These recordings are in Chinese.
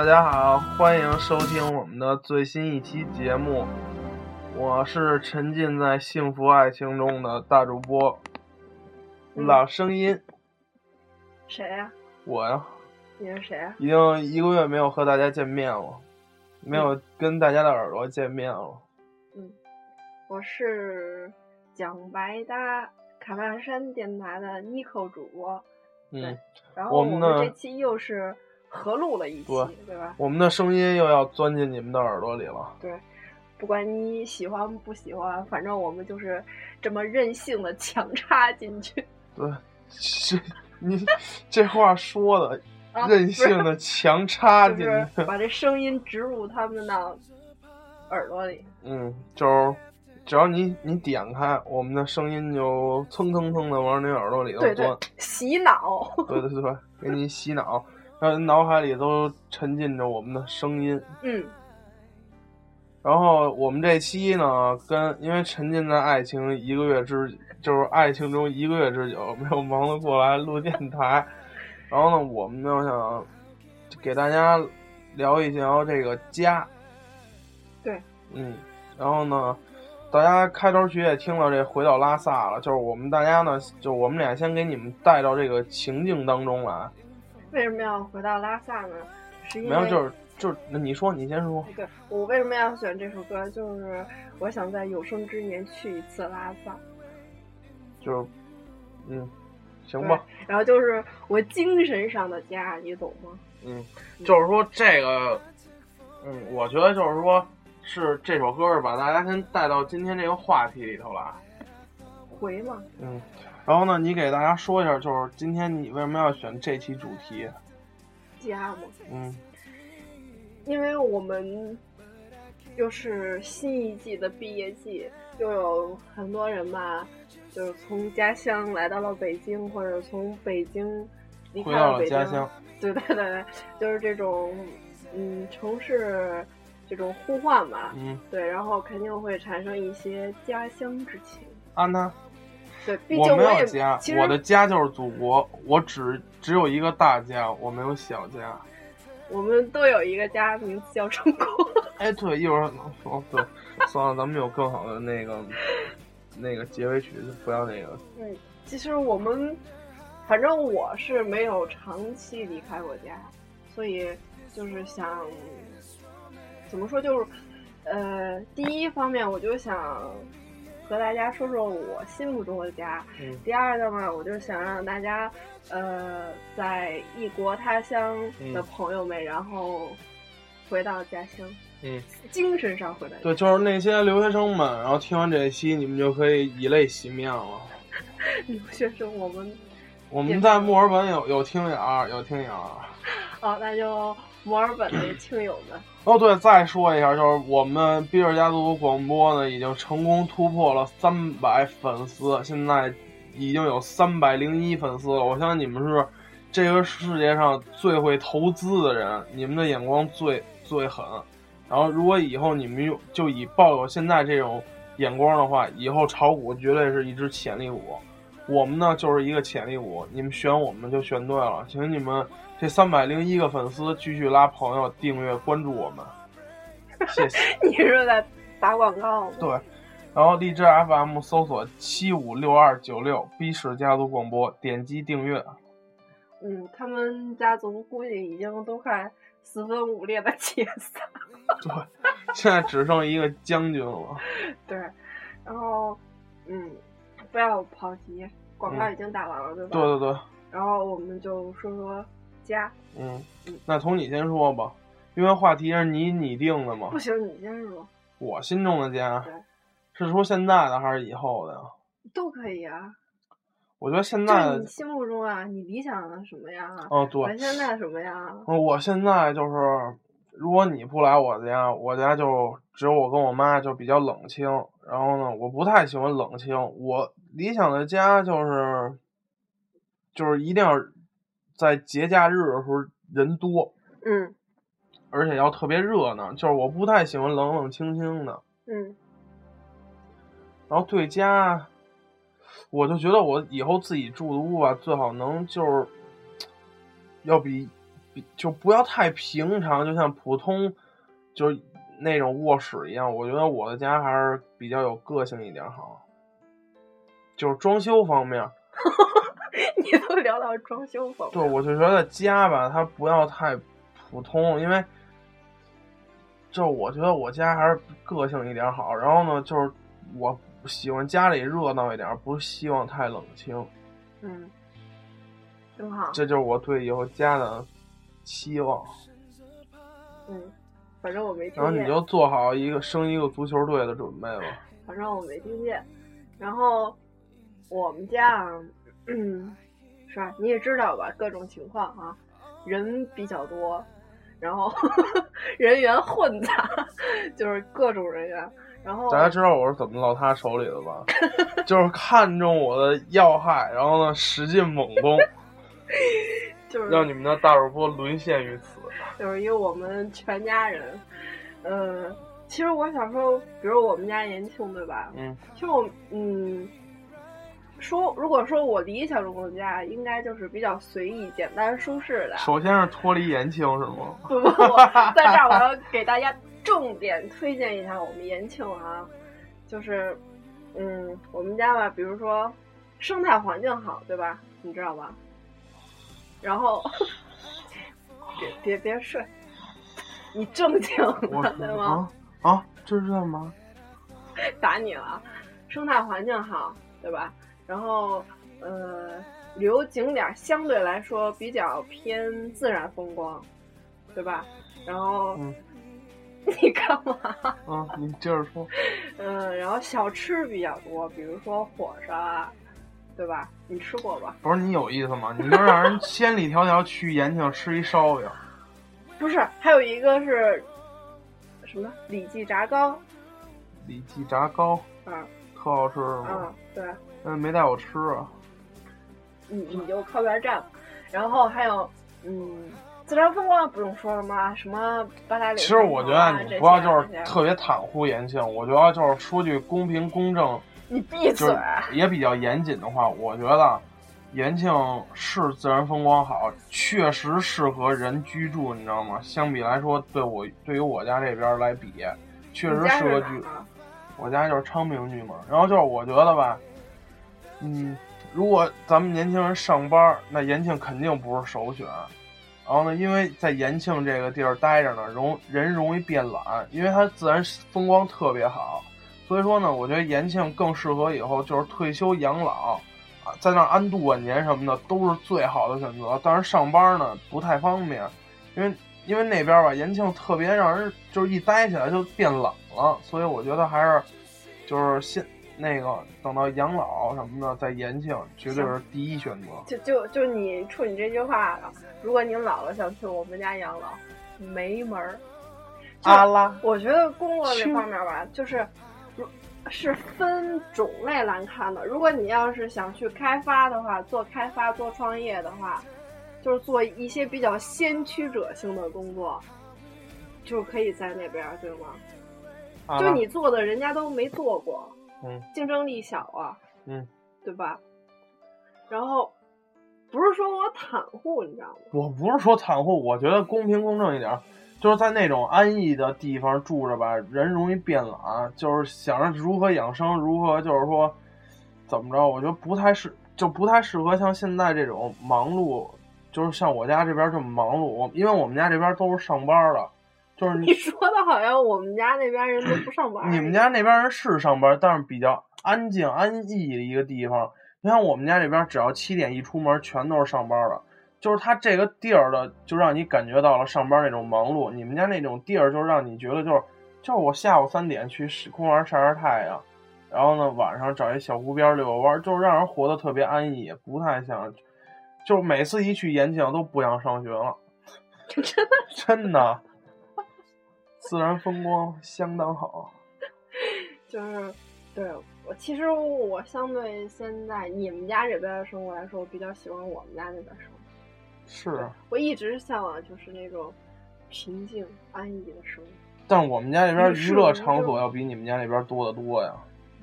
大家好，欢迎收听我们的最新一期节目。我是沉浸在幸福爱情中的大主播，老声音。谁呀？我呀。你是谁啊？已经一个月没有和大家见面了，没有跟大家的耳朵见面了。嗯，我是讲白搭卡纳山电台的妮蔻主播。嗯，然后我们这期又是合录了一期，对吧？我们的声音又要钻进你们的耳朵里了。对，不管你喜欢不喜欢，反正我们就是这么任性的强插进去。对，是你这话说的。任性的强插进去，把这声音植入他们的耳朵里。嗯，就是只要你你点开，我们的声音就蹭蹭蹭的往你耳朵里头钻，洗脑。对对对，给你洗脑，让人脑海里都沉浸着我们的声音。嗯。然后我们这期呢，跟因为沉浸在爱情一个月之，就是爱情中一个月之久，没有忙得过来录电台。然后呢，我们就想给大家聊一聊这个家。对。嗯，然后呢，大家开头曲也听了这回到拉萨了，就是我们大家呢，就我们俩先给你们带到这个情境当中来。为什么要回到拉萨呢？是因为没有，就是就是，那你说，你先说。对，我为什么要选这首歌？就是我想在有生之年去一次拉萨。就是，嗯。行吧，然后就是我精神上的家，你懂吗？嗯，就是说这个，嗯，我觉得就是说，是这首歌是把大家先带到今天这个话题里头来。回嘛。嗯，然后呢，你给大家说一下，就是今天你为什么要选这期主题？家嘛。嗯。因为我们又是新一季的毕业季，又有很多人吧。就是从家乡来到了北京，或者从北京离开了北京。对对对对，就是这种嗯城市这种呼唤吧。嗯。对，然后肯定会产生一些家乡之情。啊那。对，毕竟我没有家，我的家就是祖国，我只只有一个大家，我没有小家。我们都有一个家，名字叫中国。哎，对，一会儿哦对，算了，咱们有更好的那个。那个结尾曲就不要那个。嗯，其实我们，反正我是没有长期离开过家，所以就是想怎么说，就是呃，第一方面我就想和大家说说我心目中的家。嗯。第二个嘛，我就想让大家呃，在异国他乡的朋友们，然后回到家乡。嗯，精神上回来。对，就是那些留学生们，然后听完这一期，你们就可以以泪洗面了。留学生，我们我们在墨尔本有有听友，有听友。好，那就墨尔本的听友们。哦，对，再说一下，就是我们比尔家族广播呢，已经成功突破了三百粉丝，现在已经有三百零一粉丝了。我相信你们是这个世界上最会投资的人，你们的眼光最最狠。然后，如果以后你们用就以抱有现在这种眼光的话，以后炒股绝对是一只潜力股。我们呢就是一个潜力股，你们选我们就选对了。请你们这三百零一个粉丝继续拉朋友订阅关注我们，谢谢。你是在打广告吗？对。然后荔枝 FM 搜索七五六二九六 B 市家族广播，点击订阅。嗯，他们家族估计已经都快四分五裂的解散。对，现在只剩一个将军了。对，然后，嗯，不要跑题，广告已经打完了，对吧？对对对。然后我们就说说家。嗯，那从你先说吧，因为话题是你拟定的嘛。不行，你先说。我心中的家，是说现在的还是以后的呀？都可以啊。我觉得现在你心目中啊，你理想的什么样啊？哦，对。我现在什么样？我现在就是。如果你不来我家，我家就只有我跟我妈，就比较冷清。然后呢，我不太喜欢冷清。我理想的家就是，就是一定要在节假日的时候人多，嗯，而且要特别热闹。就是我不太喜欢冷冷清清的，嗯。然后对家，我就觉得我以后自己住的屋吧，最好能就是要比。比就不要太平常，就像普通就是那种卧室一样。我觉得我的家还是比较有个性一点好，就是装修方面。你都聊到装修方面，对，我就觉得家吧，它不要太普通，因为就是我觉得我家还是个性一点好。然后呢，就是我喜欢家里热闹一点，不希望太冷清。嗯，挺好。这就是我对以后家的期望。嗯，反正我没听见。然后你就做好一个生一个足球队的准备吧。反正我没听见。然后我们家啊。嗯，是吧？你也知道吧，各种情况啊，人比较多，然后 人员混杂，就是各种人员。然后大家知道我是怎么落他手里的吧？就是看中我的要害，然后呢使劲猛攻，就是让你们的大主播沦陷于此。就是因为我们全家人，呃，其实我小时候，比如我们家延庆，对吧？嗯。其实我，嗯。说，如果说我理想中的家，应该就是比较随意、简单、舒适的。首先是脱离延庆，是吗？不不不，在这儿我要给大家重点推荐一下我们延庆啊，就是，嗯，我们家吧，比如说生态环境好，对吧？你知道吧？然后，别别别睡，你正经的对吗？啊，这是干嘛？打你了！生态环境好，对吧？然后，呃，旅游景点相对来说比较偏自然风光，对吧？然后，你干嘛？啊，你接着说。嗯，然后小吃比较多，比如说火烧，对吧？你吃过吧？不是你有意思吗？你能让人千里迢迢去延庆吃一烧饼？不是，还有一个是什么？李记炸糕。李记炸糕。啊。特好吃是吗？对。嗯，没带我吃啊。你你就靠边站，然后还有嗯，自然风光不用说了吗？什么八达岭。其实我觉得你不要就是特别袒护延庆，我觉得就是说句公平公正，你闭嘴。也比较严谨的话，我觉得延庆是自然风光好，确实适合人居住，你知道吗？相比来说，对我对于我家这边来比，确实适合居。我家就是昌平区嘛，然后就是我觉得吧。嗯，如果咱们年轻人上班，那延庆肯定不是首选。然后呢，因为在延庆这个地儿待着呢，容人容易变懒，因为它自然风光特别好。所以说呢，我觉得延庆更适合以后就是退休养老啊，在那安度晚年什么的都是最好的选择。但是上班呢不太方便，因为因为那边吧，延庆特别让人就是一待起来就变冷了，所以我觉得还是就是现。那个等到养老什么的，在延庆绝对是第一选择。就就就你冲你这句话了，如果您老了想去我们家养老，没门儿。阿拉，我觉得工作这方面吧，就是是分种类来看的。如果你要是想去开发的话，做开发做创业的话，就是做一些比较先驱者性的工作，就可以在那边，对吗？就你做的，人家都没做过。嗯，竞争力小啊，嗯，对吧？然后不是说我袒护，你知道吗？我不是说袒护，我觉得公平公正一点，就是在那种安逸的地方住着吧，人容易变懒，就是想着如何养生，如何就是说怎么着，我觉得不太适，就不太适合像现在这种忙碌，就是像我家这边这么忙碌。我因为我们家这边都是上班的。就是你说的好像我们家那边人都不上班。你们家那边人是上班，但是比较安静安逸的一个地方。你看我们家这边，只要七点一出门，全都是上班的。就是他这个地儿的，就让你感觉到了上班那种忙碌。你们家那种地儿，就让你觉得就是，就是我下午三点去公园晒晒太阳，然后呢晚上找一小湖边遛个弯，就是让人活得特别安逸，不太像，就是每次一去延庆都不想上学了。真的真的。自然风光相当好，就是，对我其实我相对现在你们家这边的生活来说，我比较喜欢我们家那边生活。是，我一直向往就是那种平静安逸的生活。但我们家那边娱乐场所要比你们家那边多得多呀。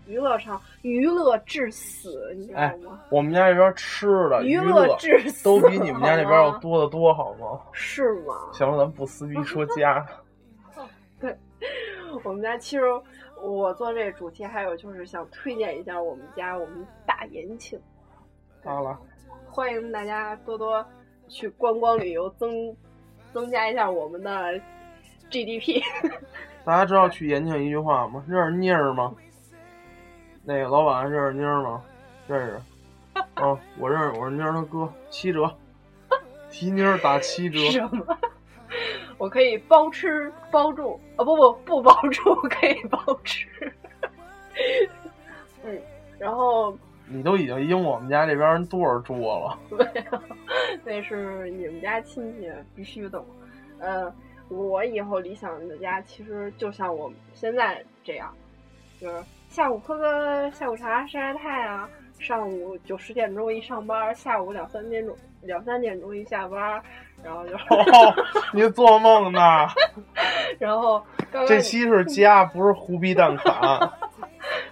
娱乐场娱乐至死，你知道吗？我们家这边吃的娱乐至死都比你们家那边要多得多，好吗？是吗？行了，咱不撕逼 说家。我们家其实我做这个主题，还有就是想推荐一下我们家我们大延庆，好了，欢迎大家多多去观光旅游，增增加一下我们的 GDP。大家知道去延庆一句话吗？认识妮儿吗？那个老板认识妮儿吗？认识。哦，我认识，我是妮儿他哥，七折，提妮儿打七折。什么？我可以包吃包住，啊、不不不包住，可以包吃。嗯，然后你都已经赢我们家这边人多少桌了？没有，那是你们家亲戚必须的。呃，我以后理想的家其实就像我现在这样，就是下午喝个下午茶晒晒太阳，上午九十点钟一上班，下午两三点钟两三点钟一下班，然后就 哦，你做梦呢？然后这期是家，不是胡逼蛋卡。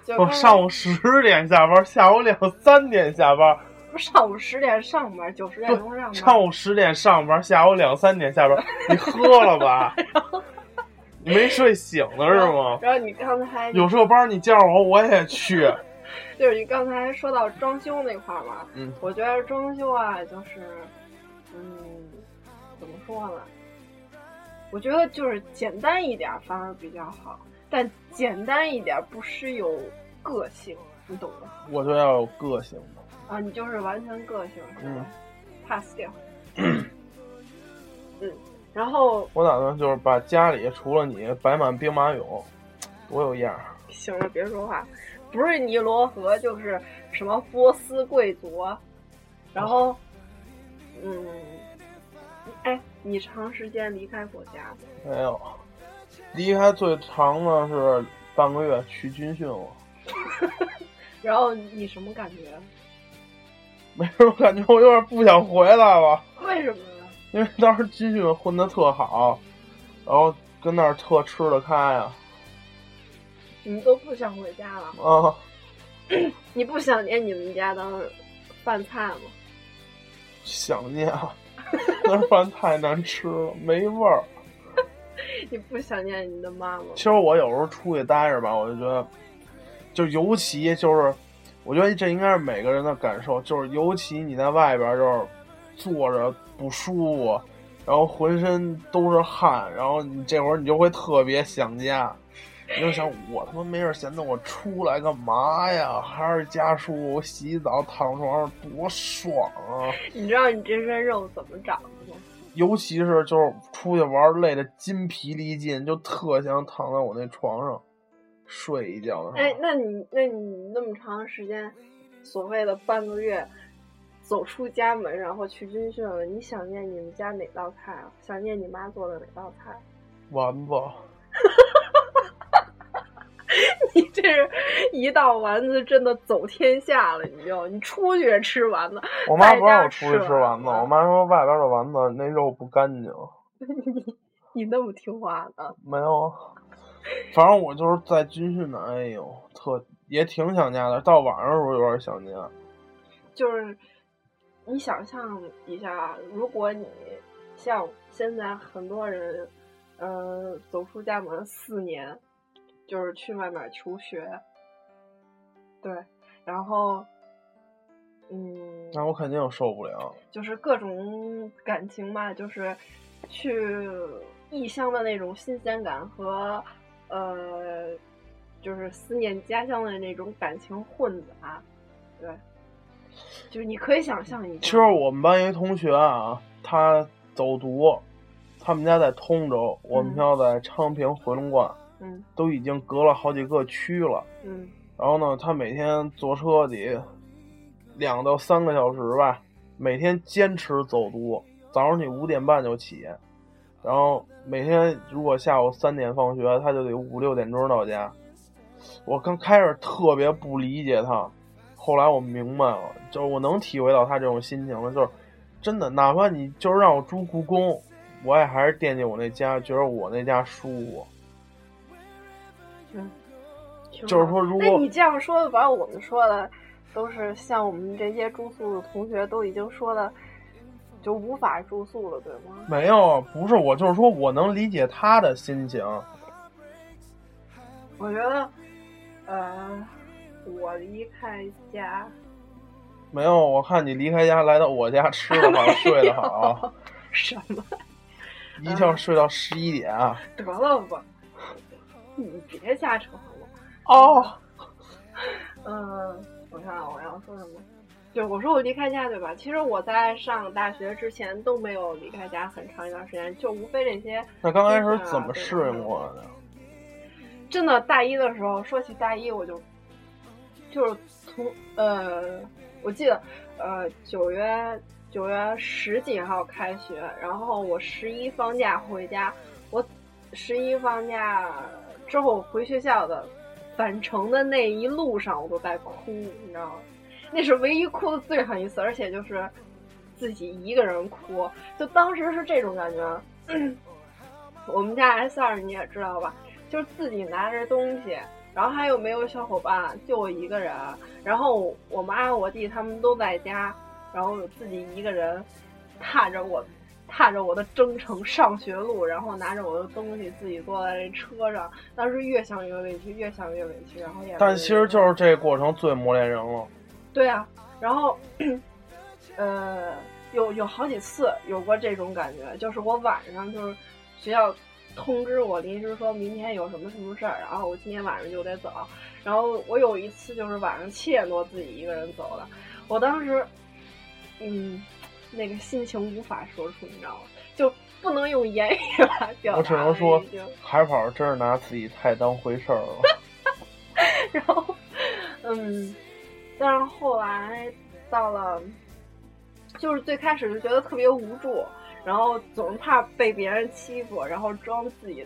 我上午十点下班，下午两三点下班。不上午十点上班，九十点钟上班。上午十点上班，下午两三点下班。你喝了吧？你没睡醒呢是吗？然后你刚才有这班你叫我，我也去。就是你刚才说到装修那块儿嘛，嗯，我觉得装修啊，就是，嗯，怎么说呢？我觉得就是简单一点反而比较好，但简单一点不失有个性，你懂吗？我就要有个性的。啊，你就是完全个性是吧、嗯 p a s s 掉。嗯，然后我打算就是把家里除了你摆满兵马俑，多有样儿。行了，别说话，不是尼罗河就是什么波斯贵族，然后，嗯，哎，你长时间离开国家吗？没有，离开最长的是半个月去军训了，然后你什么感觉？没什么感觉，我有点不想回来了。为什么呢？因为当时军训混的特好，然后跟那儿特吃得开啊你都不想回家了？啊！你不想念你们家的饭菜吗？想念啊，那饭太难吃了，没味儿。你不想念你的妈妈吗其？实我有时候出去待着吧，我就觉得，就尤其就是，我觉得这应该是每个人的感受，就是尤其你在外边就是坐着不舒服，然后浑身都是汗，然后你这会儿你就会特别想家，你就想我他妈没事闲的我出来干嘛呀？还是家舒服，我洗澡躺床上多爽啊！你知道你这身肉怎么长的吗？尤其是就是出去玩累的筋疲力尽，就特想躺在我那床上睡一觉。哎，那你那你那么长时间，所谓的半个月，走出家门，然后去军训了，你想念你们家哪道菜啊？想念你妈做的哪道菜？丸子，你这是一道丸子真的走天下了，你就你出去吃丸子，我妈不让我出去吃丸子，我妈说外边的丸子那肉不干净。你你那么听话呢？没有啊，反正我就是在军训呢，哎呦，特也挺想家的。到晚上的时候有点想家。就是你想象一下，如果你像现在很多人，呃，走出家门四年，就是去外面求学，对，然后，嗯，那我肯定受不了。就是各种感情吧，就是去异乡的那种新鲜感和呃，就是思念家乡的那种感情混杂，对，就是你可以想象一下。其实我们班一同学啊，他走读，他们家在通州，我们学校在昌平回龙观，嗯都已经隔了好几个区了。嗯然后呢，他每天坐车得两到三个小时吧，每天坚持走读，早上你五点半就起，然后每天如果下午三点放学，他就得五六点钟到家。我刚开始特别不理解他，后来我明白了，就是我能体会到他这种心情了，就是真的，哪怕你就是让我住故宫，我也还是惦记我那家，觉得我那家舒服。就是说如果那你这样说，把我们说的都是像我们这些住宿的同学都已经说的，就无法住宿了，对吗？没有，不是我，就是说我能理解他的心情。我觉得，呃，我离开家，没有，我看你离开家来到我家，吃的好，睡得好，什么？一觉睡到十一点啊。得了吧，你别瞎扯？哦，嗯，我看我要说什么？就，我说我离开家，对吧？其实我在上大学之前都没有离开家很长一段时间，就无非这些。那刚开始怎么适应过的？真的，大一的时候，说起大一，我就就是从呃，我记得呃九月九月十几号开学，然后我十一放假回家，我十一放假之后回学校的返程的那一路上，我都在哭，你知道吗？那是唯一哭的最狠一次，而且就是自己一个人哭，就当时是这种感觉。我们家 S 二你也知道吧？就是自己拿着东西，然后还有没有小伙伴，就我一个人。然后我妈、我弟他们都在家，然后自己一个人踏着我踏着我的征程上学路，然后拿着我的东西自己坐在这车上。当时越想越委屈，越想越委屈，然后也。但其实就是这过程最磨练人了。对啊，然后呃，有有好几次有过这种感觉，就是我晚上就是学校。通知我临时说明天有什么什么事儿，然后我今天晚上就得走。然后我有一次就是晚上七点多自己一个人走的，我当时，嗯，那个心情无法说出，你知道吗？就不能用言语来表达。我只能说，海跑真是拿自己太当回事儿了。然后，嗯，但是后来到了，就是最开始就觉得特别无助。然后总是怕被别人欺负，然后装自己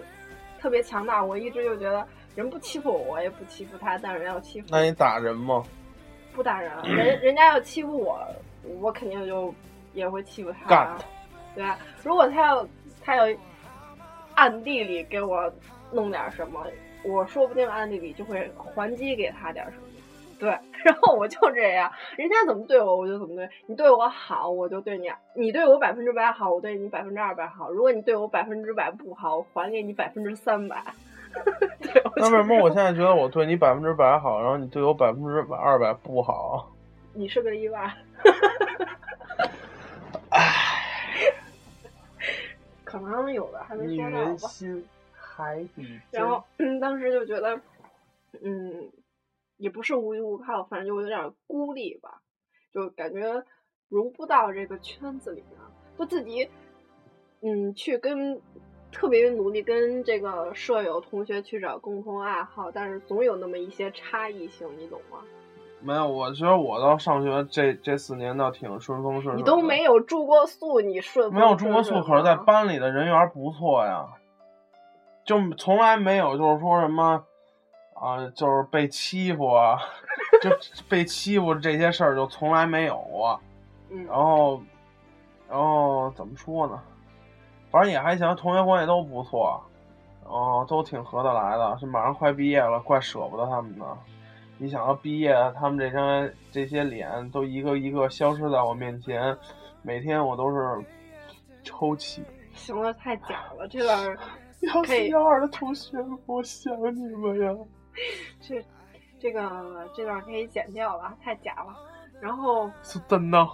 特别强大。我一直就觉得人不欺负我，我也不欺负他。但是人要欺负，那你打人吗？不打人，人人家要欺负我，我肯定就也会欺负他。干对啊，如果他要他要暗地里给我弄点什么，我说不定暗地里就会还击给他点什么。对，然后我就这样，人家怎么对我，我就怎么对你。对我好，我就对你；你对我百分之百好，我对你百分之二百好。如果你对我百分之百不好，我还给你百分之三百。对，那为什么我现在觉得我对你百分之百好，然后你对我百分之百二百不好？你是个意外。可能有的还没说到吧。心海底然后当时就觉得，嗯。也不是无依无靠，反正就有点孤立吧，就感觉融不到这个圈子里面，就自己，嗯，去跟特别努力跟这个舍友同学去找共同爱好，但是总有那么一些差异性，你懂吗？没有，我觉得我到上学这这四年倒挺顺风顺水。你都没有住过宿，你顺没有住过宿，可是在班里的人缘不错呀，就从来没有就是说什么。啊，就是被欺负啊，就被欺负这些事儿就从来没有过。嗯，然后，然后怎么说呢？反正也还行，同学关系都不错，哦，都挺合得来的。这马上快毕业了，怪舍不得他们的。你想要毕业，他们这张这些脸都一个一个消失在我面前，每天我都是抽泣。行了，太假了，这段 幺四幺二的同学，我想你们呀。这这个这段可以剪掉了，太假了。然后 是真的。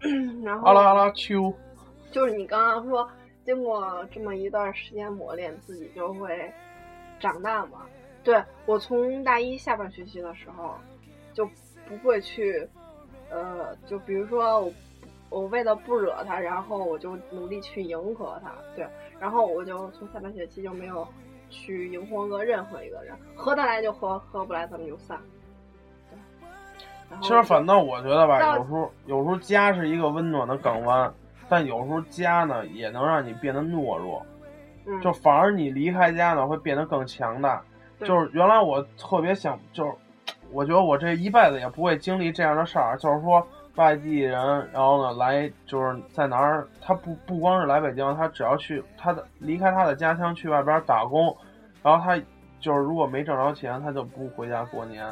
然后阿拉阿拉秋，就是你刚刚说，经过这么一段时间磨练，自己就会长大嘛。对我从大一下半学期的时候，就不会去，呃，就比如说我我为了不惹他，然后我就努力去迎合他，对，然后我就从下半学期就没有。去迎合过任何一个人，合得来就合，合不来咱们就散。其实反倒我觉得吧，有时候有时候家是一个温暖的港湾，但有时候家呢也能让你变得懦弱。嗯。就反而你离开家呢会变得更强大。就是原来我特别想，就是我觉得我这一辈子也不会经历这样的事儿，就是说外地人，然后呢来就是在哪儿，他不不光是来北京，他只要去他的离开他的家乡去外边打工。然后他就是如果没挣着钱，他就不回家过年，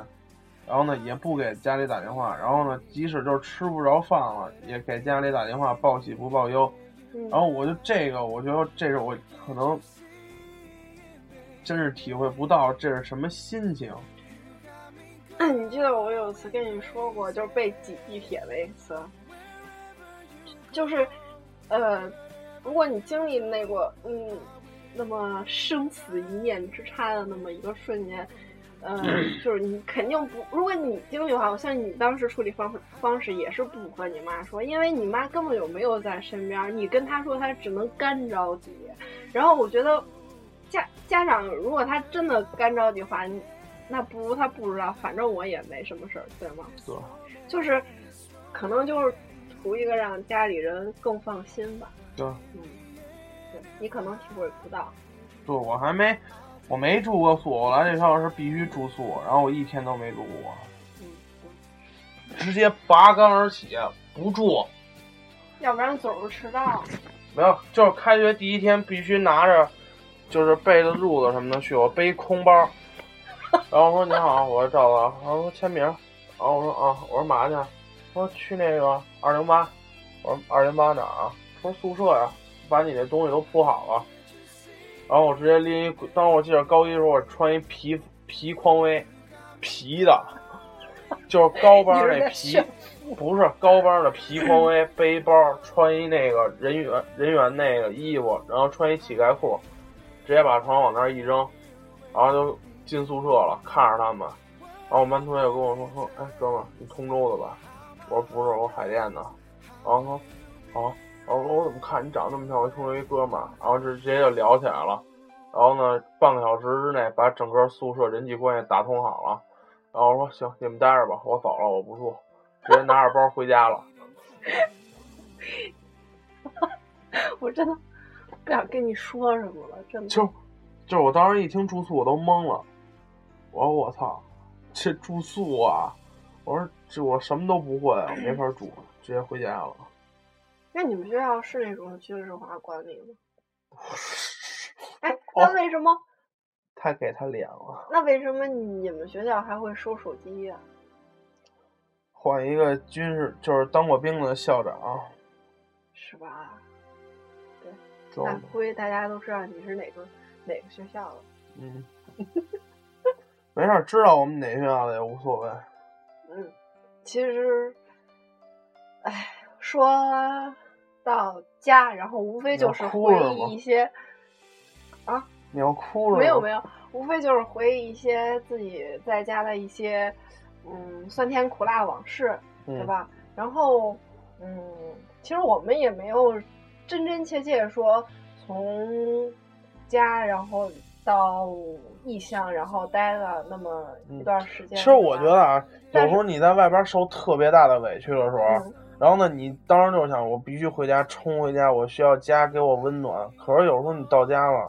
然后呢也不给家里打电话，然后呢即使就是吃不着饭了，也给家里打电话报喜不报忧。嗯然后我就这个，我觉得这是我可能真是体会不到这是什么心情。你记得我有一次跟你说过，就是被挤地铁那一次，就是，呃，如果你经历那个，嗯，那么生死一念之差的那么一个瞬间，呃，就是你肯定不，如果你经历的话，我相信你当时处理方方式也是不和你妈说，因为你妈根本就没有在身边，你跟她说，她只能干着急。然后我觉得家家长如果他真的干着急的话，那不如他不知道，反正我也没什么事儿，对吗？对，就是可能就是图一个让家里人更放心吧。对，嗯，对你可能体会不到。对我还没我没住过宿，我来这趟是必须住宿，然后我一天都没住过，嗯，直接拔竿而起不住。要不然总是迟到。没有，就是开学第一天必须拿着，就是背着、褥子什么的去，我背空包，然后我说你好，我是赵子，然后说签名，然后我说啊，我说嘛去？我说去那个二零八，我说二零八哪儿啊？说宿舍呀、把你那东西都铺好了，然后我直接拎一，当时我记得高一的时候我穿一皮皮匡威，皮的，就是高 帮那皮。不是高帮的皮匡威背包，穿一那个人员人员那个衣服，然后穿一乞丐裤，直接把床往那儿一扔，然后就进宿舍了，看着他们。然后我们班同学跟我说说，哎，哥们儿，你通州的吧？我说不是，我海淀的。然后说，啊，然后我说我怎么看你长那么像我通州一哥们儿？然后就直接就聊起来了。然后呢，半个小时之内把整个宿舍人际关系打通好了。然后我说行，你们待着吧，我走了，我不住。直接拿着包回家了。我真的不想跟你说什么了，真的。就就是我当时一听住宿我都懵了，我说我操，这住宿啊！我说这我什么都不会，我没法住，直接回家了。那你们学校是那种军事化管理吗？哎，哦那为什么？太给他脸了，那为什么你们学校还会收手机呀、换一个军事就是当过兵的校长，是吧？就那估计大家都知道你是哪个哪个学校的。嗯，没事儿，知道我们哪个学校的也无所谓。嗯，其实，哎，说到家，然后无非就是回忆一些啊，你要哭了？没有没有，无非就是回忆一些自己在家的一些，嗯，酸甜苦辣往事，对嗯吧？然后，嗯，其实我们也没有真真切切说从家然后到异乡，然后待了那么一段时间。其实我觉得啊，有时候你在外边受特别大的委屈的时候，嗯然后呢，你当时就想，我必须回家，冲回家，我需要家给我温暖。可是有时候你到家了，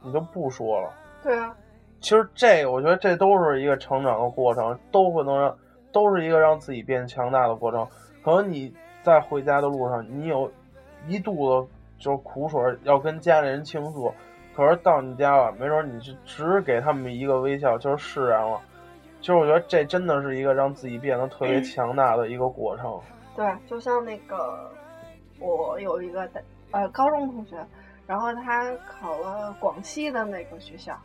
你就不说了。对啊，其实这个，我觉得这都是一个成长的过程，都会能让，都是一个让自己变强大的过程。可能你在回家的路上，你有一肚子就是苦水要跟家里人倾诉，可是到你家了，没准你就只给他们一个微笑，就是释然了。其实我觉得这真的是一个让自己变得特别强大的一个过程。对，就像那个我有一个呃高中同学，然后他考了广西的那个学校，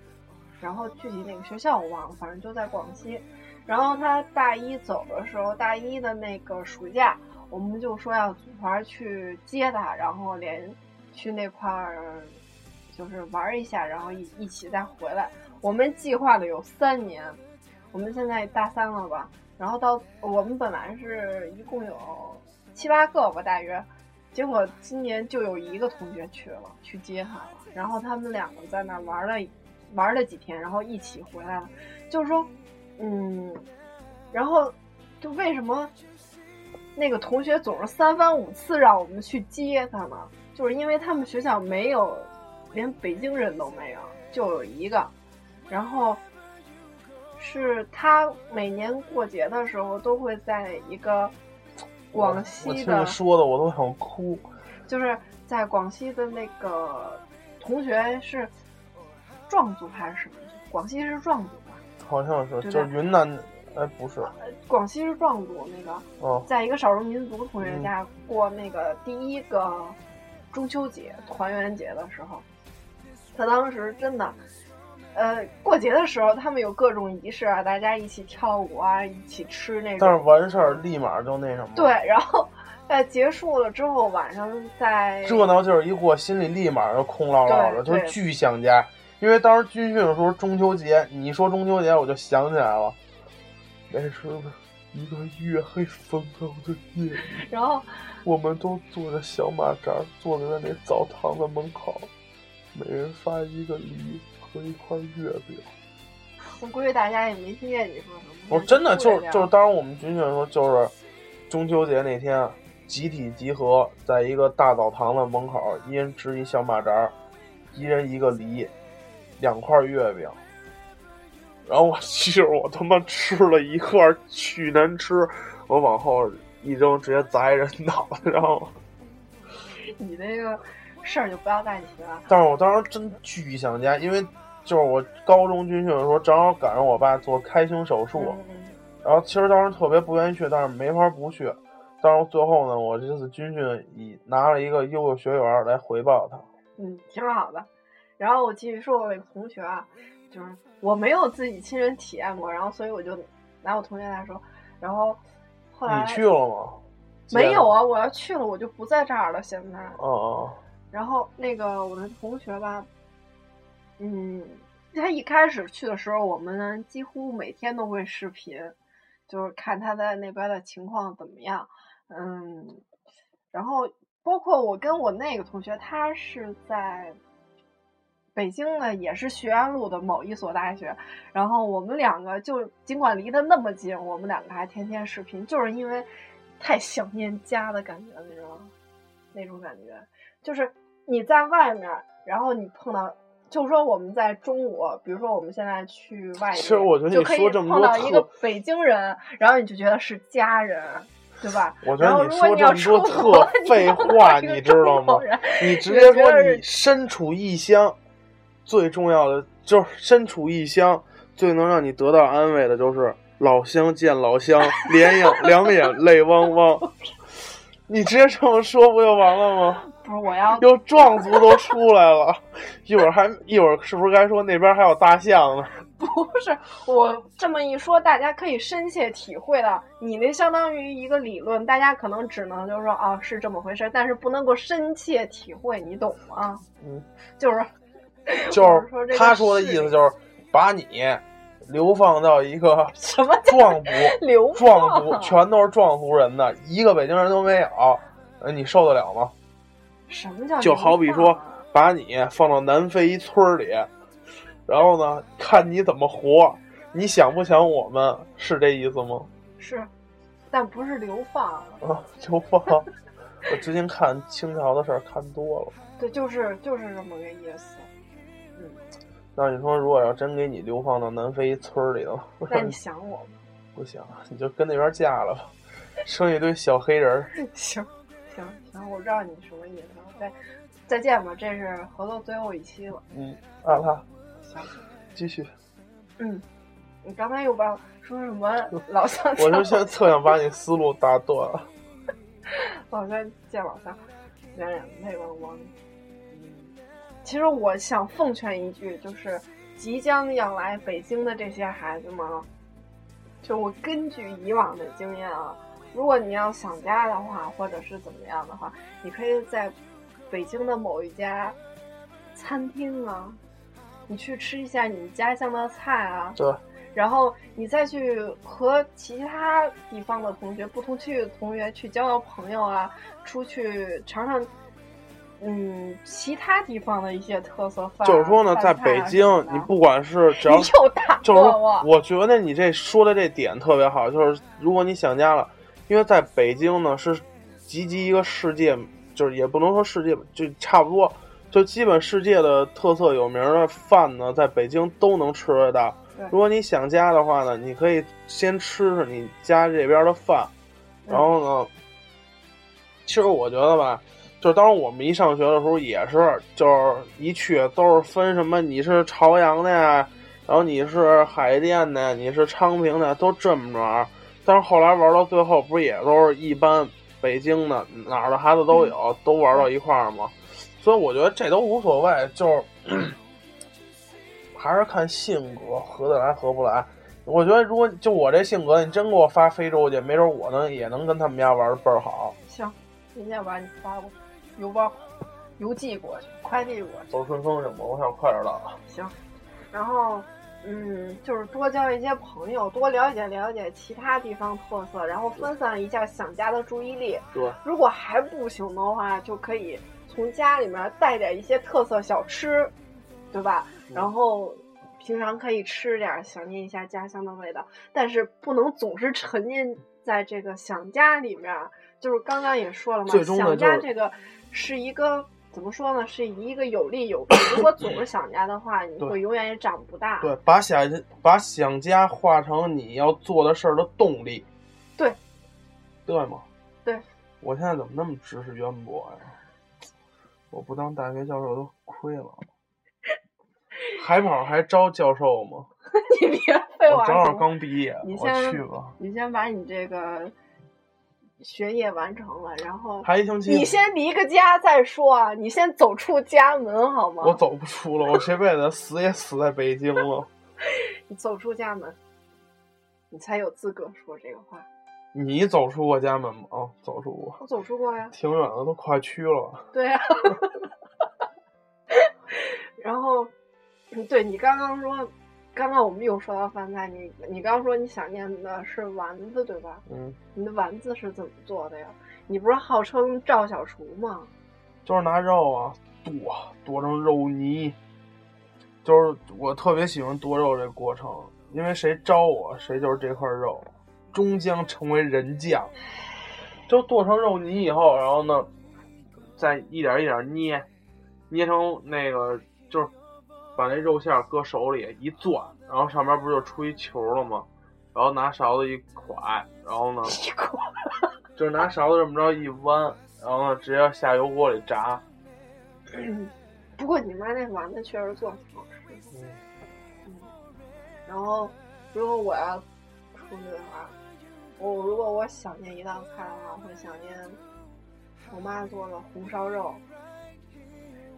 然后具体哪个学校我忘了，反正就在广西。然后他大一走的时候，大一的那个暑假，我们就说要组团去接他，然后连去那块儿就是玩一下，然后一一起再回来。我们计划的有三年，我们现在大三了吧？然后到我们本来是一共有七八个吧，大约，结果今年就有一个同学去了，去接他了。然后他们两个在那玩了玩了几天，然后一起回来了。就是说，嗯，然后就为什么那个同学总是三番五次让我们去接他嘛？就是因为他们学校没有，连北京人都没有，就有一个，然后。是他每年过节的时候都会在一个广我西听的你，说的我都想哭。就是在广西的那个同学是壮族还是什么？广西是壮族吧？好像是，对就是云南，哎，不是，广西是壮族那个，哦，在一个少数民族同学嗯。家过那个第一个中秋节团圆节的时候，他当时真的，呃，过节的时候他们有各种仪式啊，大家一起跳舞啊，一起吃那但是，完事儿立马就那什么，对，，然后在结束了之后，晚上在 热闹劲儿一过，心里立马就空落落的，就是巨想家。因为当时军训的时候，中秋节，你一说中秋节，我就想起来了，那是一个月黑风高的夜里，然后我们都坐着小马扎，坐在那澡堂的门口，每人发一个梨和一块月饼。我估计大家也没听见你说什么。我真的就是就是，当时我们军训的时候，就是中秋节那天，集体集合在一个大澡堂的门口，一人支一小马扎，一人一个梨，两块月饼。然后我记着我他妈吃了一块儿巨难吃，我往后一扔，直接砸人脑袋上了。你那个事儿就不要再提了。但是我当时真巨想家，因为就是我高中军训的时候，正好赶上我爸做开胸手术。然后其实当时特别不愿意去，但是没法不去。但是最后呢，我这次军训以拿了一个优秀学员来回报他。嗯，挺好的。然后我继续说我那个同学啊，就是我没有自己亲身体验过，然后所以我就拿我同学来说，然后后来你去了吗？没有啊？我要去了，我就不在这儿了。现在，哦哦然后那个我的同学吧，嗯，他一开始去的时候，我们几乎每天都会视频，就是看他在那边的情况怎么样。嗯，然后包括我跟我那个同学，他是在北京的，也是学院路的某一所大学。然后我们两个就尽管离得那么近，我们两个还天天视频，就是因为太想念家的感觉，你知道吗？那种感觉，就是你在外面，然后你碰到，就说我们在中午，比如说我们现在去外地，其实我觉得你说这么多碰到一个北京人，然后你就觉得是家人，对吧？我觉然后得你说如果你要这么多特 废话，你知道吗？你直接说你身处异乡，最重要的就是身处异乡，最能让你得到安慰的就是老乡见老乡，两眼两眼泪汪汪。你直接这么说不就完了吗？不是我要又壮族都出来了，一会儿还一会儿是不是该说那边还有大象呢？不是我这么一说，大家可以深切体会到，你那相当于一个理论，大家可能只能就是说啊是这么回事，但是不能够深切体会，你懂吗？嗯，就是 就是他说的意思就是把你流放到一个 什么 壮族，流壮族全都是壮族人的，一个北京人都没有，呃，你受得了吗？什么叫就好比说把你放到南非一村儿里，然后呢，看你怎么活。你想不想我们是这意思吗？是，但不是流放，啊，流放。我之前看清朝的事儿看多了。对，就是就是这么个意思。嗯，那你说，如果要真给你流放到南非村儿里头，那你想我吗？不想，你就跟那边嫁了吧，生一堆小黑人儿。行行行，我知道你什么意思了。再再见吧，这是合作最后一期了。嗯，啊哈行，继续。嗯，你刚才又把说什么老乡我就见现在特想把你思路打断。老乡见老乡，两眼泪汪汪。嗯，其实我想奉劝一句，就是即将要来北京的这些孩子们啊，就我根据以往的经验啊，如果你要想家的话，或者是怎么样的话，你可以在北京的某一家餐厅啊，你去吃一下你们家乡的菜啊，对，然后你再去和其他地方的同学、不同区域的同学去交交朋友啊，出去尝尝，嗯，其他地方的一些特色饭啊。就是说呢，在北京你不管是只要 你又打就是说，我觉得你这说的这点特别好，就是如果你想家了，因为在北京呢是集集一个世界，就是也不能说世界，就差不多，就基本世界的特色有名的饭呢，在北京都能吃得到。如果你想家的话呢，你可以先吃吃你家这边的饭，然后呢，其实我觉得吧，就当时我们一上学的时候也是，就是一去都是分什么你是朝阳的呀，然后你是海淀的，你是昌平的，都这么着。但是后来玩到最后，不是也都是一般北京的哪儿的孩子都有，都玩到一块儿吗？所以我觉得这都无所谓，就是 还是看性格合得来合不来。我觉得如果就我这性格，你真给我发非洲去，没准我能也能跟他们家玩的倍儿好。行，明天把你发过邮包、邮寄过去，快递过去。走顺丰行吗？我想快点到。行，然后嗯，就是多交一些朋友，多了解了解其他地方特色，然后分散一下想家的注意力。对，如果还不行的话，就可以从家里面带点一些特色小吃，对吧？然后平常可以吃点，想念一下家乡的味道，但是不能总是沉浸在这个想家里面。就是刚刚也说了嘛，想家这个是一个怎么说呢？是一个有利有弊。如果总是想家的话，你会永远也长不大。对，把想把想家化成你要做的事儿的动力，对，对吗？对，我现在怎么那么知识渊博呀？我不当大学教授都亏了。海跑还招教授吗？你别废话我正好刚毕业，我你先去吧。你先把你这个学业完成了，然后还一星期，你先离个家再说啊！你先走出家门好吗？我走不出了，我这辈子死也死在北京了。你走出家门，你才有资格说这个话。你走出过家门吗？哦，走出过，我走出过呀，挺远的，都跨区了。对呀、然后，嗯对你刚刚说，刚刚我们又说到饭菜，你你刚刚说你想念的是丸子对吧？嗯，你的丸子是怎么做的呀？你不是号称赵小厨吗？就是拿肉啊剁剁成肉泥，就是我特别喜欢剁肉这过程，因为谁招我，谁就是这块肉，终将成为人将。就剁成肉泥以后，然后呢，再一点一点捏，捏成那个就是把那肉馅儿搁手里一攥，然后上面不就出一球了吗？然后拿勺子一蒯，然后呢，就是拿勺子这么着一弯，然后呢直接下油锅里炸。不过你妈那丸子确实做的挺好吃的。嗯嗯，然后如果我要出去的话，我如果我想念一道菜的话，我会想念我妈做的红烧肉。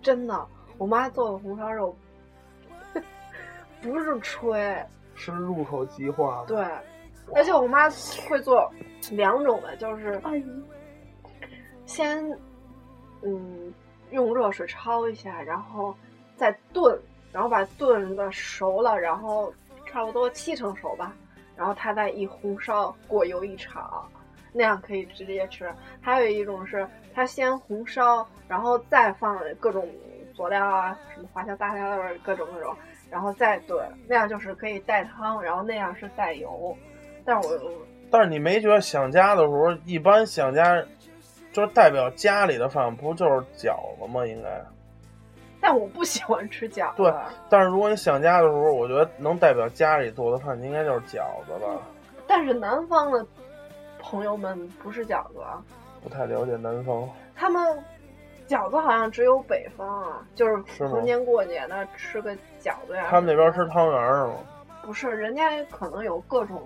真的，我妈做的红烧肉不是吹，是入口即化。对，而且我妈会做两种的，就是先嗯用热水焯一下，然后再炖，然后把炖的熟了，然后差不多七成熟吧，然后它再一红烧，过油一炒，那样可以直接吃。还有一种是它先红烧，然后再放各种佐料啊，什么花椒、大料味儿，各种各种，然后再炖，那样就是可以带汤，然后那样是带油。但是我但是你没觉得想家的时候，一般想家就是代表家里的饭，不就是饺子吗？应该。但我不喜欢吃饺子。对但是如果你想家的时候，我觉得能代表家里做的饭，应该就是饺子吧。但是南方的朋友们不是饺子啊，不太了解南方。他们饺子好像只有北方啊，就是逢年过节的吃个饺子呀。他们那边吃汤圆是吗？不是，人家可能有各种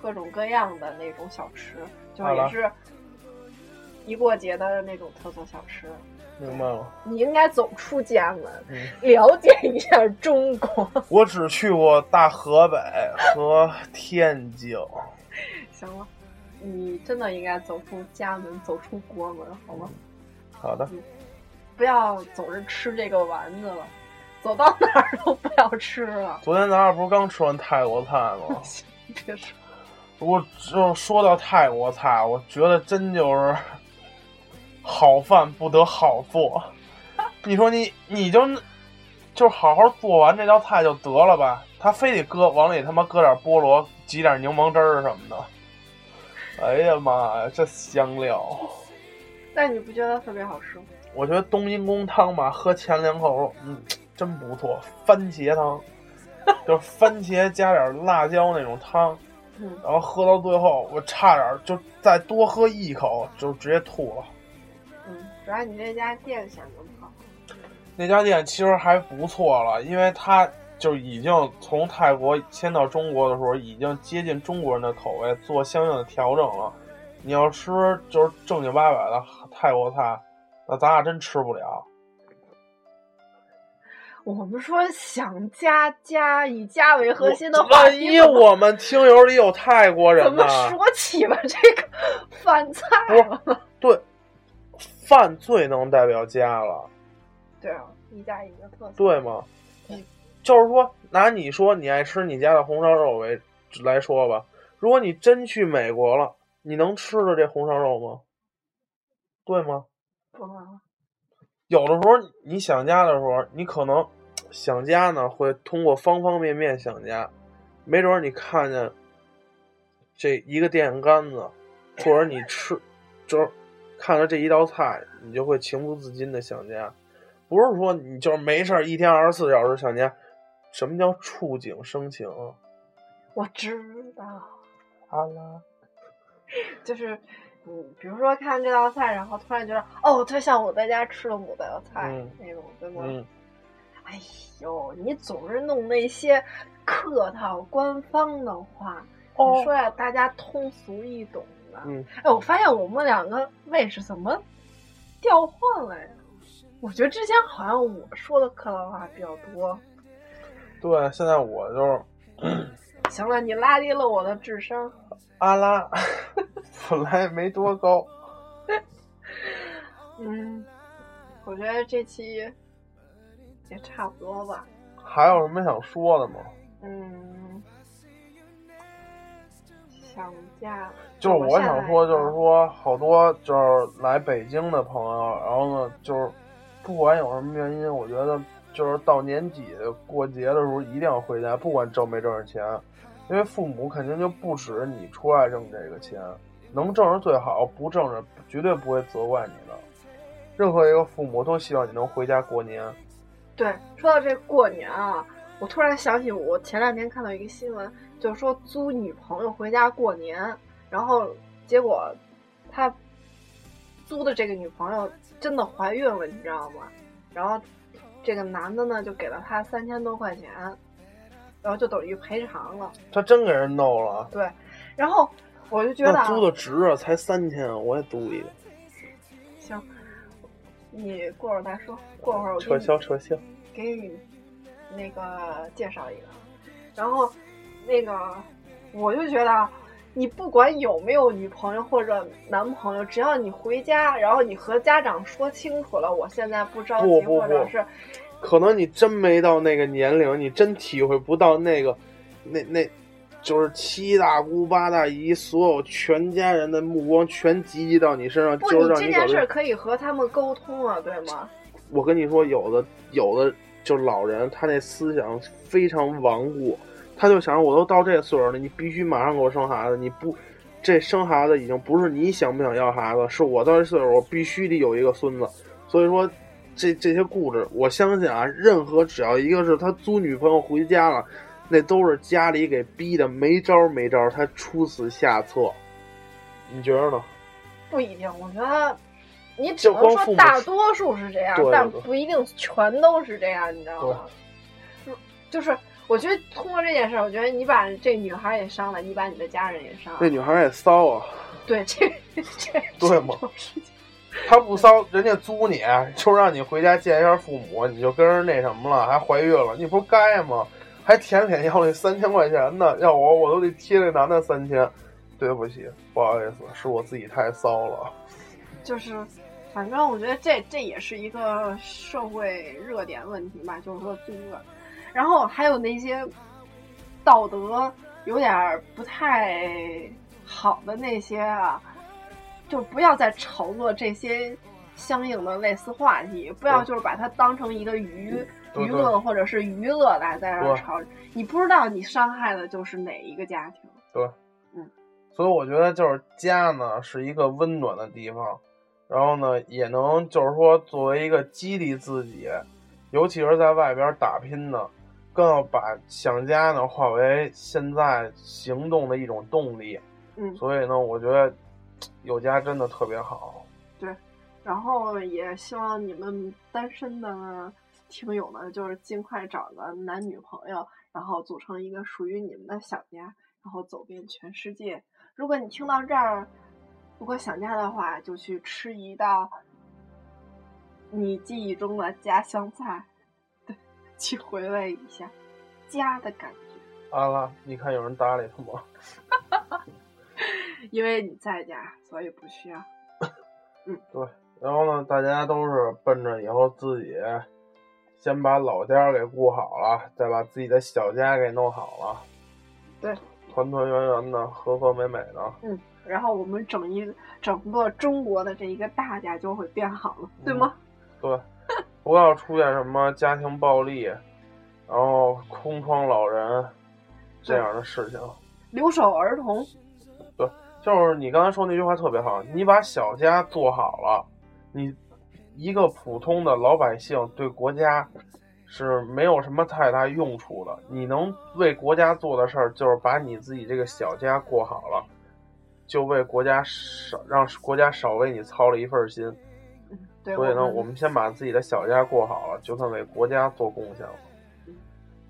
各种各样的那种小吃，就是也是一过节的那种特色小吃。明白了。你应该走出家门，嗯，了解一下中国。我只去过大河北和天津。行了，你真的应该走出家门，走出国门，好吗？好的，不要总是吃这个丸子了，走到哪儿都不要吃了。昨天咱俩不是刚吃完泰国菜吗？别说，我就说到泰国菜，我觉得真就是好饭不得好做。你说你你就就好好做完这道菜就得了吧，他非得搁往里他妈搁点菠萝，挤点柠檬汁儿什么的。哎呀妈呀，这香料！但你不觉得特别好吃吗？我觉得冬阴功汤吧，喝前两口，嗯，真不错。番茄汤，就是番茄加点辣椒那种汤，嗯，然后喝到最后，我差点就再多喝一口，就直接吐了。嗯，主要你那家店选的不好。那家店其实还不错了，因为它就已经从泰国迁到中国的时候，已经接近中国人的口味，做相应的调整了。你要吃就是正经八百的泰国菜，那咱俩真吃不了。我们说想家家以家为核心的话万一我们听友里有泰国人怎么说起了这个 饭菜了？对，饭最能代表家了。对啊，一家一个特色。对吗？就是说，拿你说你爱吃你家的红烧肉为来说吧，如果你真去美国了，你能吃着这红烧肉吗？对吗？有的时候你想家的时候，你可能。想家呢，会通过方方面面想家，没准你看见这一个电线杆子，或者你吃，就是看了这一道菜，你就会情不自禁的想家。不是说你就是没事儿一天二十四小时想家。什么叫触景生情？我知道。好了，就是嗯，比如说看这道菜，然后突然觉得哦，特像我在家吃的某道菜那种，对吗？哎呦，你总是弄那些客套官方的话，你说呀，大家通俗易懂的。嗯，哎，我发现我们两个位置怎么调换了呀？我觉得之前好像我说的客套话比较多。对，现在我就行了，你拉低了我的智商。阿拉，本来没多高。嗯，我觉得这期。也差不多吧。还有什么想说的吗？嗯，想家。就是我想说，就是说，好多就是来北京的朋友，然后呢，就是不管有什么原因，我觉得就是到年底过节的时候一定要回家，不管挣没挣着钱，因为父母肯定就不止你出来挣这个钱，能挣着最好，不挣着绝对不会责怪你的。任何一个父母都希望你能回家过年。对，说到这过年啊，我突然想起我前两天看到一个新闻，就是说租女朋友回家过年，然后结果他租的这个女朋友真的怀孕了，你知道吗？然后这个男的呢就给了他三千多块钱，然后就等于赔偿了。他真给人弄了。对，然后我就觉得租的值啊，才三千，我也租一个。行。你过会儿再说，过会儿我撤销撤销，给你那个介绍一个，然后那个我就觉得，你不管有没有女朋友或者男朋友，只要你回家，然后你和家长说清楚了，我现在不着急，或者是，可能你真没到那个年龄，你真体会不到那个那那。就是七大姑八大姨，所有全家人的目光全集集到你身上，就是让你这件事可以和他们沟通啊，对吗？我跟你说，有的有的就老人，他那思想非常顽固，他就想，我都到这岁数了，你必须马上给我生孩子，你不，这生孩子已经不是你想不想要孩子，是我到这岁数，我必须得有一个孙子。所以说，这这些固执，我相信啊，任何只要一个是他租女朋友回家了。那都是家里给逼的，没招没招，他出此下策。你觉得呢？不一定，我觉得你只能说大多数是这样，但不一定全都是这样，你知道吗？就是我觉得通过这件事，我觉得你把这女孩也伤了，你把你的家人也伤了。这女孩也骚啊！对，这这对吗？他不骚，人家租你就让你回家见一下父母，你就跟人那什么了，还怀孕了，你不该吗？还舔舔要那三千块钱呢，要我我都得贴那男的三千。对不起，不好意思，是我自己太骚了。就是，反正我觉得这这也是一个社会热点问题嘛，就是说租的。然后还有那些道德有点不太好的那些啊，就不要再炒作这些相应的类似话题，不要就是把它当成一个娱。娱乐或者是娱乐来在这炒，你不知道你伤害的就是哪一个家庭。对，嗯，所以我觉得就是家呢是一个温暖的地方，然后呢也能就是说作为一个激励自己，尤其是在外边打拼的，更要把想家呢化为现在行动的一种动力。嗯，所以呢，我觉得有家真的特别好。对，然后也希望你们单身的听友们，就是尽快找个男女朋友，然后组成一个属于你们的小家，然后走遍全世界。如果你听到这儿，如果想家的话，就去吃一道你记忆中的家乡菜，对，去回味一下家的感觉。阿拉，你看有人搭理他吗？因为你在家，所以不需要。嗯，对。然后呢，大家都是奔着以后自己先把老家给顾好了，再把自己的小家给弄好了。对，团团圆圆的，和和美美的。嗯，然后我们整一整个中国的这一个大家就会变好了，对吗？对，不要出现什么家庭暴力，然后空窗老人这样的事情。留守儿童。对，就是你刚才说那句话特别好，你把小家做好了。你一个普通的老百姓对国家是没有什么太大用处的。你能为国家做的事儿，就是把你自己这个小家过好了，就为国家少让国家少为你操了一份心。所以呢，我们先把自己的小家过好了，就算为国家做贡献了。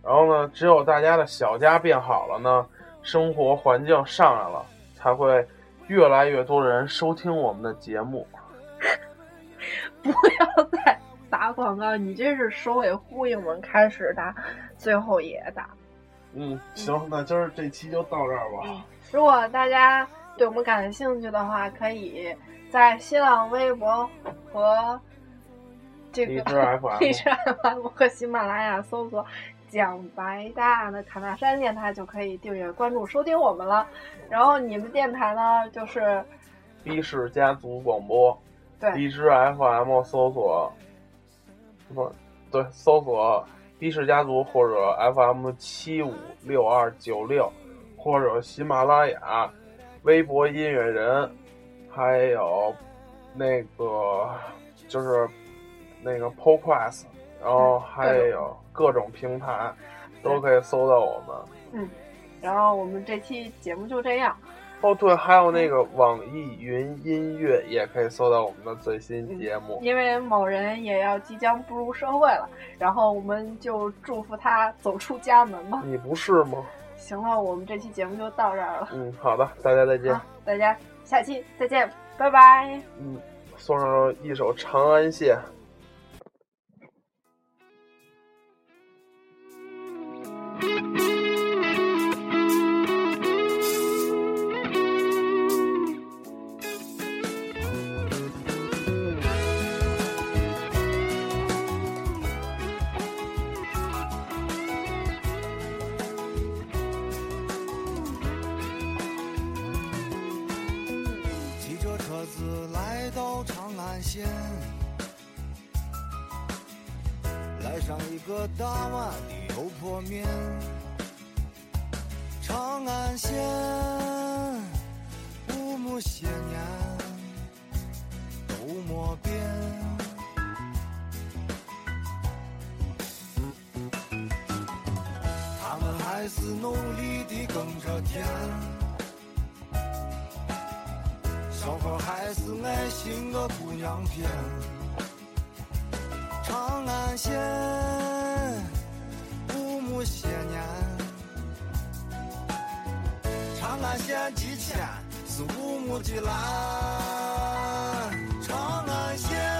然后呢，只有大家的小家变好了呢，生活环境上来了，才会越来越多的人收听我们的节目。不要再打广告，你这是首尾呼应吗？开始打，最后也打。嗯，行，那今儿这期就到这儿吧。如果大家对我们感兴趣的话，可以在新浪微博和这个荔枝 FM 和喜马拉雅搜索“讲白大”的卡纳山电台，就可以订阅关注收听我们了。然后你们电台呢，就是“ B 市家族广播”。对荔枝 FM 搜索不对，搜索 B 氏家族或者 FM 七五六二九六，或者喜马拉雅、微博音乐人，还有那个就是那个 Podcast，然后还有各种平台都可以搜到我们。嗯，然后我们这期节目就这样。哦，对，还有那个网易云音乐也可以搜到我们的最新节目。因为某人也要即将步入社会了，然后我们就祝福他走出家门吧。你不是吗？行了，我们这期节目就到这儿了。嗯，好的，大家再见。大家下期再见，拜拜。嗯，送上一首《长安县》。长安县五亩些年，长安县几千是五亩的蓝，长安县。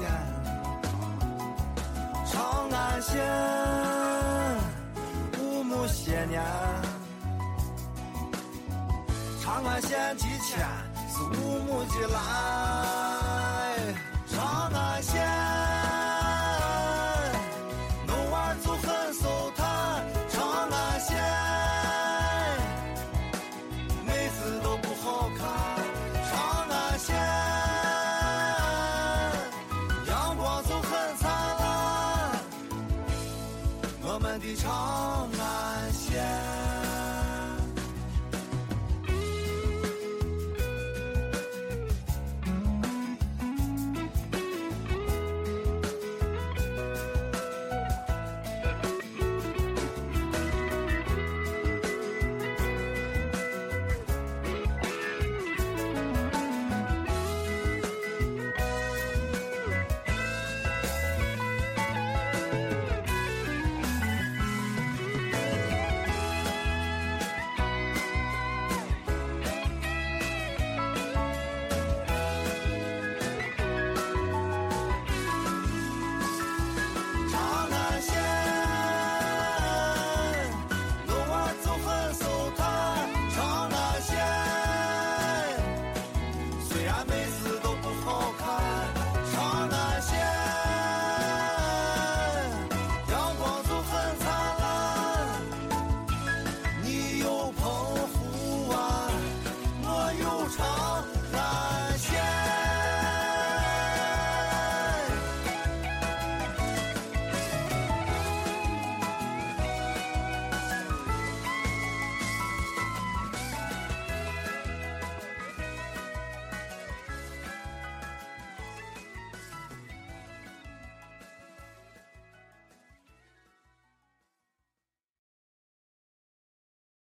姑娘片，长安县。五亩些年，长安县几千是五亩的蓝，慢慢写